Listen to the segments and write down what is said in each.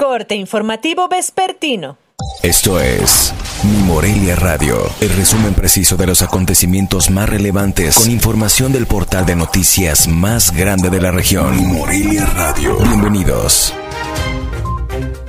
Corte informativo vespertino. Esto es Mi Morelia Radio, el resumen preciso de los acontecimientos más relevantes con información del portal de noticias más grande de la región. Mi Morelia Radio. Bienvenidos.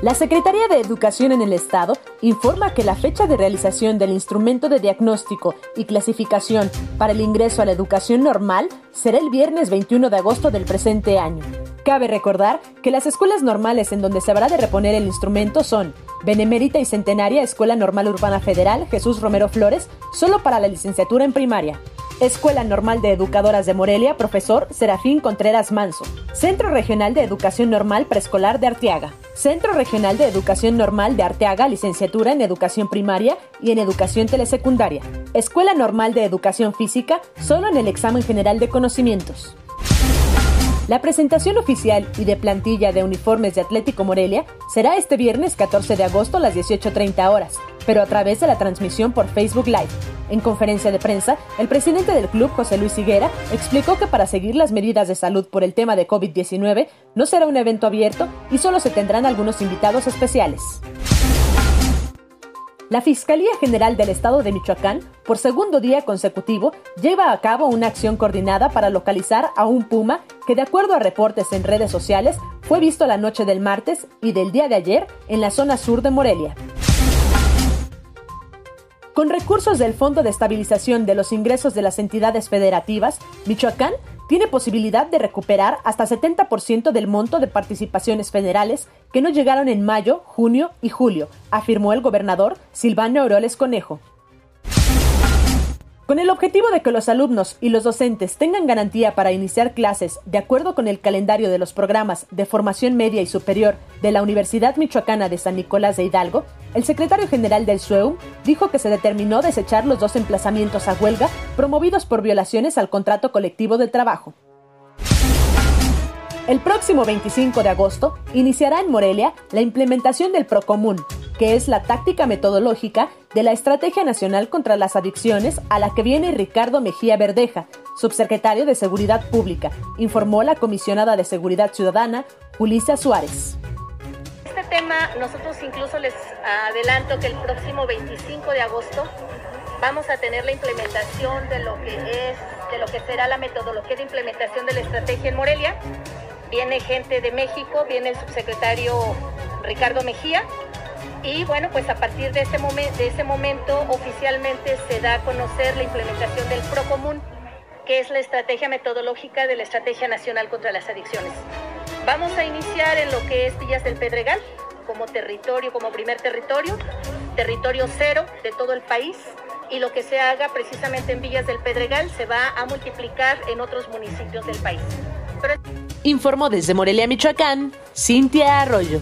La Secretaría de Educación en el Estado informa que la fecha de realización del instrumento de diagnóstico y clasificación para el ingreso a la educación normal será el viernes 21 de agosto del presente año. Cabe recordar que las escuelas normales en donde se habrá de reponer el instrumento son Benemérita y Centenaria Escuela Normal Urbana Federal Jesús Romero Flores, solo para la licenciatura en primaria. Escuela Normal de Educadoras de Morelia, profesor Serafín Contreras Manso. Centro Regional de Educación Normal Preescolar de Arteaga. Centro Regional de Educación Normal de Arteaga, licenciatura en Educación Primaria y en Educación Telesecundaria. Escuela Normal de Educación Física, solo en el examen general de conocimientos. La presentación oficial y de plantilla de uniformes de Atlético Morelia será este viernes 14 de agosto a las 18.30 horas, pero a través de la transmisión por Facebook Live. En conferencia de prensa, el presidente del club, José Luis Higuera, explicó que para seguir las medidas de salud por el tema de COVID-19 no será un evento abierto y solo se tendrán algunos invitados especiales. La Fiscalía General del Estado de Michoacán, por segundo día consecutivo, lleva a cabo una acción coordinada para localizar a un puma que, de acuerdo a reportes en redes sociales, fue visto la noche del martes y del día de ayer en la zona sur de Morelia. Con recursos del Fondo de Estabilización de los Ingresos de las Entidades Federativas, Michoacán tiene posibilidad de recuperar hasta 70% del monto de participaciones federales que no llegaron en mayo, junio y julio, afirmó el gobernador Silvano Aureoles Conejo. Con el objetivo de que los alumnos y los docentes tengan garantía para iniciar clases de acuerdo con el calendario de los programas de formación media y superior de la Universidad Michoacana de San Nicolás de Hidalgo, el secretario general del SUEUM dijo que se determinó desechar los dos emplazamientos a huelga promovidos por violaciones al contrato colectivo de trabajo. El próximo 25 de agosto iniciará en Morelia la implementación del Procomún, que es la táctica metodológica de la Estrategia Nacional contra las Adicciones a la que viene Ricardo Mejía Verdeja, subsecretario de Seguridad Pública, informó la comisionada de Seguridad Ciudadana, Julissa Suárez. Este tema nosotros incluso les adelanto que el próximo 25 de agosto vamos a tener la implementación de lo que es, de lo que será la metodología de implementación de la estrategia en Morelia. Viene gente de México, viene el subsecretario Ricardo Mejía, y bueno, pues a partir de ese, momento oficialmente se da a conocer la implementación del PROCOMUN, que es la estrategia metodológica de la Estrategia Nacional contra las Adicciones. Vamos a iniciar en lo que es Villas del Pedregal como territorio, como primer territorio, territorio cero de todo el país y lo que se haga precisamente en Villas del Pedregal se va a multiplicar en otros municipios del país. Informó desde Morelia, Michoacán, Cintia Arroyo.